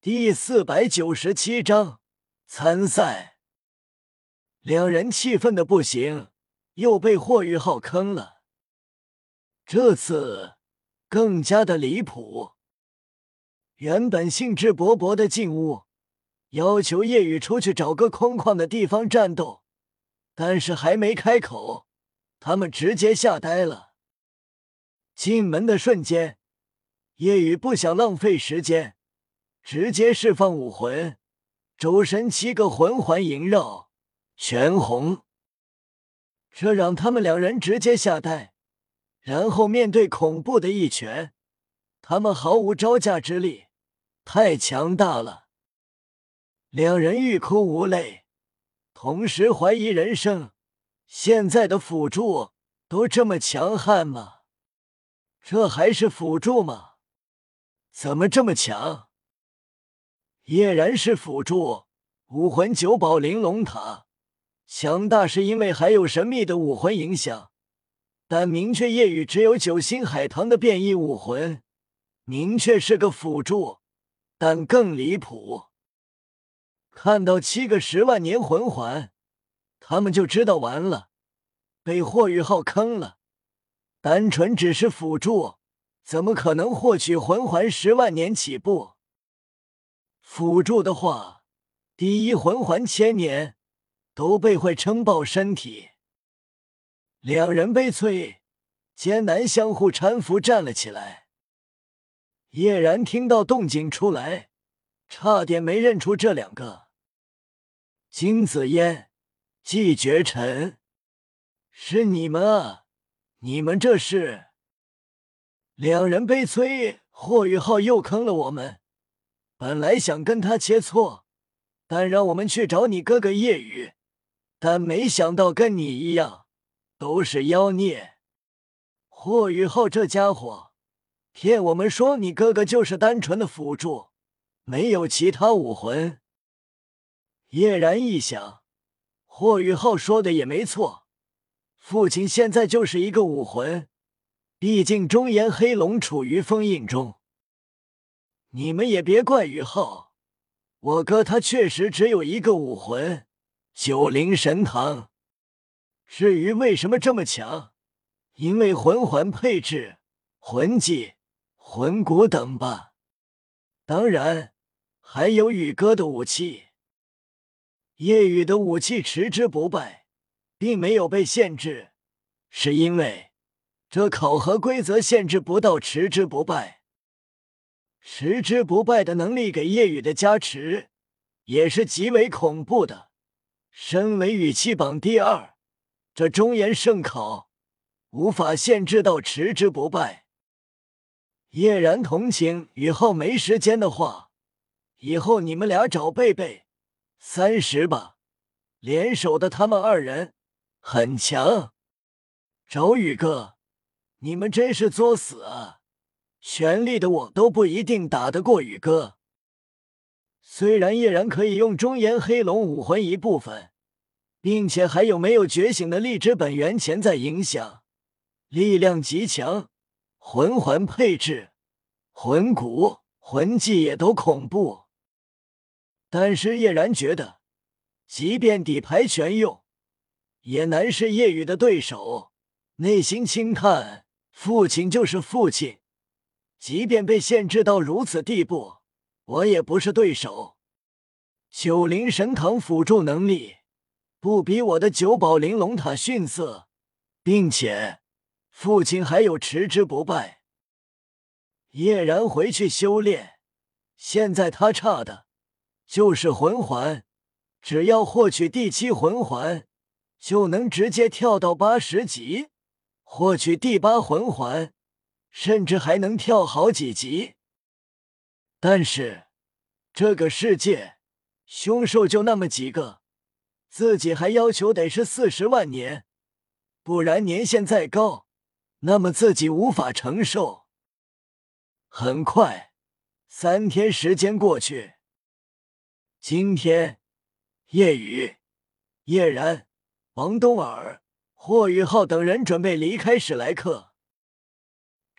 第四百九十七章参赛。两人气愤的不行，又被霍玉浩坑了。这次更加的离谱。原本兴致勃勃的进屋，要求叶雨出去找个空旷的地方战斗，但是还没开口，他们直接吓呆了。进门的瞬间，叶雨不想浪费时间。直接释放武魂，周身七个魂环萦绕，全红。这让他们两人直接吓呆。然后面对恐怖的一拳，他们毫无招架之力，太强大了。两人欲哭无泪，同时怀疑人生：现在的辅助都这么强悍吗？这还是辅助吗？怎么这么强？叶然是辅助，武魂九宝玲珑塔强大是因为还有神秘的武魂影响，但明确夜雨只有九星海棠的变异武魂，明确是个辅助，但更离谱。看到七个十万年魂环，他们就知道完了，被霍雨浩坑了。单纯只是辅助，怎么可能获取魂环十万年起步？辅助的话，第一魂环千年都被会撑爆身体。两人悲催，艰难相互搀扶站了起来。叶然听到动静出来，差点没认出这两个。金子嫣、季绝尘，是你们啊！你们这是？两人悲催，霍雨浩又坑了我们。本来想跟他切磋，但让我们去找你哥哥叶雨，但没想到跟你一样，都是妖孽。霍雨浩这家伙骗我们说你哥哥就是单纯的辅助，没有其他武魂。叶然一想，霍雨浩说的也没错，父亲现在就是一个武魂，毕竟中炎黑龙处于封印中。你们也别怪宇浩，我哥他确实只有一个武魂九灵神堂。至于为什么这么强，因为魂环配置、魂技、魂骨等吧。当然还有宇哥的武器。夜雨的武器持之不败，并没有被限制，是因为这考核规则限制不到持之不败。持之不败的能力给夜雨的加持也是极为恐怖的。身为羽气榜第二，这中炎圣考无法限制到持之不败。叶然同情雨浩没时间的话，以后你们俩找贝贝、三十吧，联手的他们二人很强。找宇哥，你们真是作死啊！全力的我都不一定打得过宇哥。虽然叶然可以用中炎黑龙武魂一部分，并且还有没有觉醒的荔枝本源潜在影响，力量极强，魂环配置、魂骨、魂技也都恐怖。但是叶然觉得，即便底牌全用，也难是叶雨的对手。内心轻叹：父亲就是父亲。即便被限制到如此地步，我也不是对手。九灵神堂辅助能力不比我的九宝玲珑塔逊色，并且父亲还有持之不败。叶然回去修炼，现在他差的就是魂环，只要获取第七魂环，就能直接跳到八十级，获取第八魂环。甚至还能跳好几级，但是这个世界凶兽就那么几个，自己还要求得是四十万年，不然年限再高，那么自己无法承受。很快，三天时间过去，今天，叶雨、叶然、王东儿、霍雨浩等人准备离开史莱克。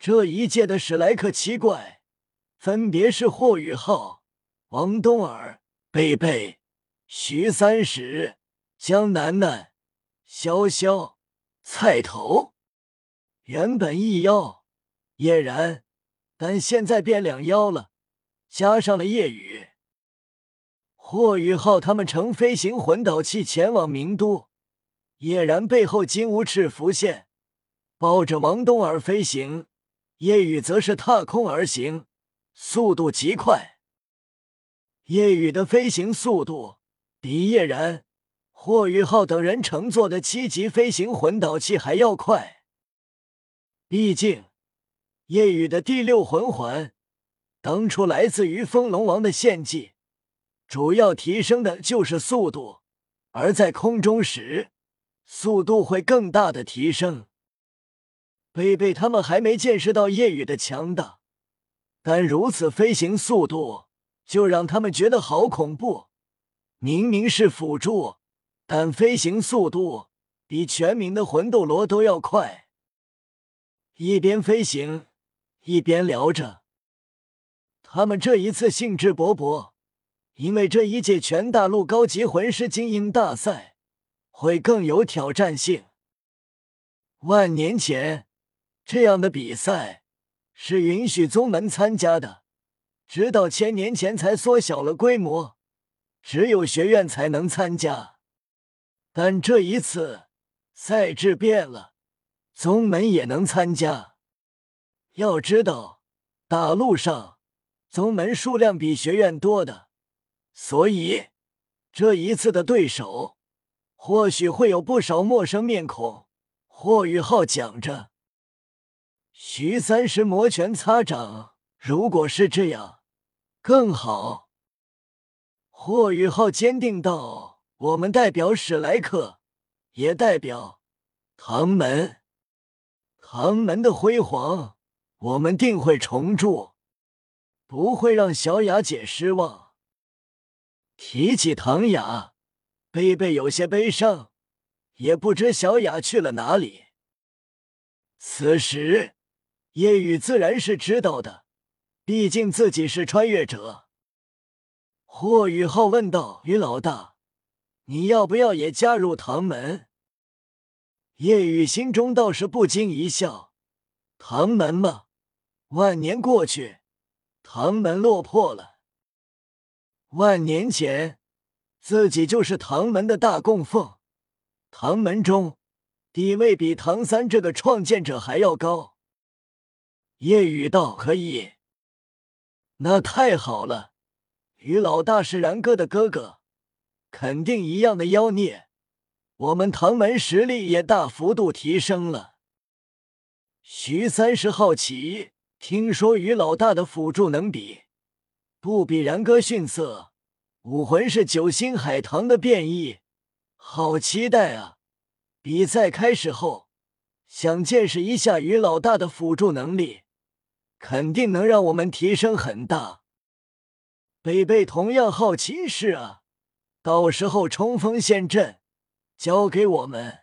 这一届的史莱克七怪，分别是霍雨浩、王冬儿、贝贝、徐三石、江楠楠、潇潇、菜头，原本一妖叶然，但现在变两妖了，加上了夜雨。霍雨浩他们乘飞行魂导器前往明都，叶然背后金乌翅浮现，抱着王冬儿飞行，夜雨则是踏空而行，速度极快。夜雨的飞行速度比叶然、霍雨浩等人乘坐的七级飞行魂导器还要快。毕竟，夜雨的第六魂环当初来自于风龙王的献祭。主要提升的就是速度，而在空中时，速度会更大的提升。贝贝他们还没见识到夜雨的强大，但如此飞行速度就让他们觉得好恐怖。明明是辅助，但飞行速度比全民的魂斗罗都要快。一边飞行，一边聊着，他们这一次兴致勃勃。因为这一届全大陆高级魂师精英大赛会更有挑战性。万年前，这样的比赛是允许宗门参加的，直到千年前才缩小了规模，只有学院才能参加。但这一次赛制变了，宗门也能参加。要知道，大陆上宗门数量比学院多的。所以，这一次的对手或许会有不少陌生面孔。霍雨浩讲着，徐三石摩拳擦掌。如果是这样，更好。霍雨浩坚定道：“我们代表史莱克，也代表唐门。唐门的辉煌，我们定会重铸，不会让小雅姐失望。”提起唐雅，贝贝有些悲伤，也不知小雅去了哪里。此时，叶雨自然是知道的，毕竟自己是穿越者。霍雨浩问道：“于老大，你要不要也加入唐门？”叶雨心中倒是不禁一笑：“唐门嘛，万年过去，唐门落魄了。”万年前，自己就是唐门的大供奉，唐门中地位比唐三这个创建者还要高。叶雨道：“可以，那太好了。于老大是然哥的哥哥，肯定一样的妖孽，我们唐门实力也大幅度提升了。”徐三十好奇，听说于老大的辅助能比？不比然哥逊色，武魂是九星海棠的变异，好期待啊！比赛开始后，想见识一下于老大的辅助能力，肯定能让我们提升很大。北贝同样好奇是啊，到时候冲锋陷阵，交给我们。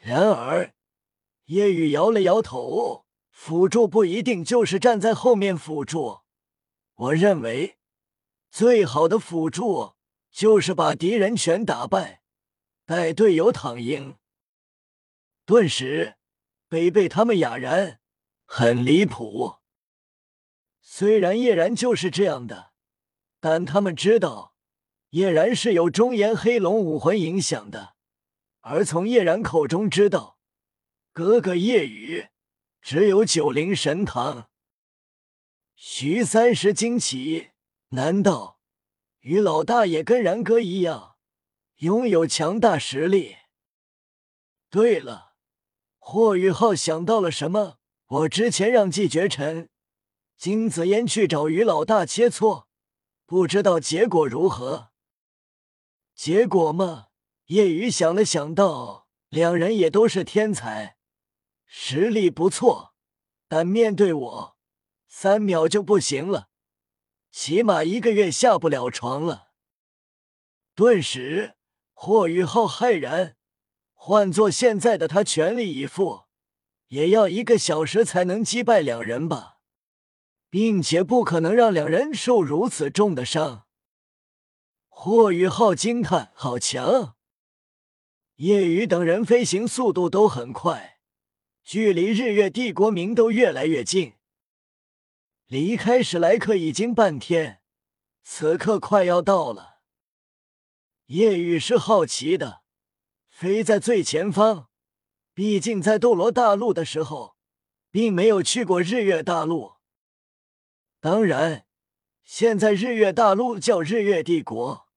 然而，叶雨摇了摇头，辅助不一定就是站在后面辅助。我认为，最好的辅助就是把敌人全打败，带队友躺赢。顿时，北贝他们哑然，很离谱。虽然叶然就是这样的，但他们知道叶然是有中炎黑龙武魂影响的，而从叶然口中知道，哥哥叶雨只有九灵神堂。徐三石惊奇：“难道于老大也跟然哥一样，拥有强大实力？”对了，霍雨浩想到了什么？我之前让季绝尘、金子嫣去找于老大切磋，不知道结果如何？结果嘛，叶雨想了想道：“两人也都是天才，实力不错，但面对我。”三秒就不行了，起码一个月下不了床了。顿时，霍雨浩骇然，换做现在的他，全力以赴，也要一个小时才能击败两人吧？并且不可能让两人受如此重的伤。霍雨浩惊叹：“好强！”叶雨等人飞行速度都很快，距离日月帝国名都越来越近。离开史莱克已经半天，此刻快要到了。叶雨是好奇的，飞在最前方。毕竟在斗罗大陆的时候，并没有去过日月大陆。当然，现在日月大陆叫日月帝国。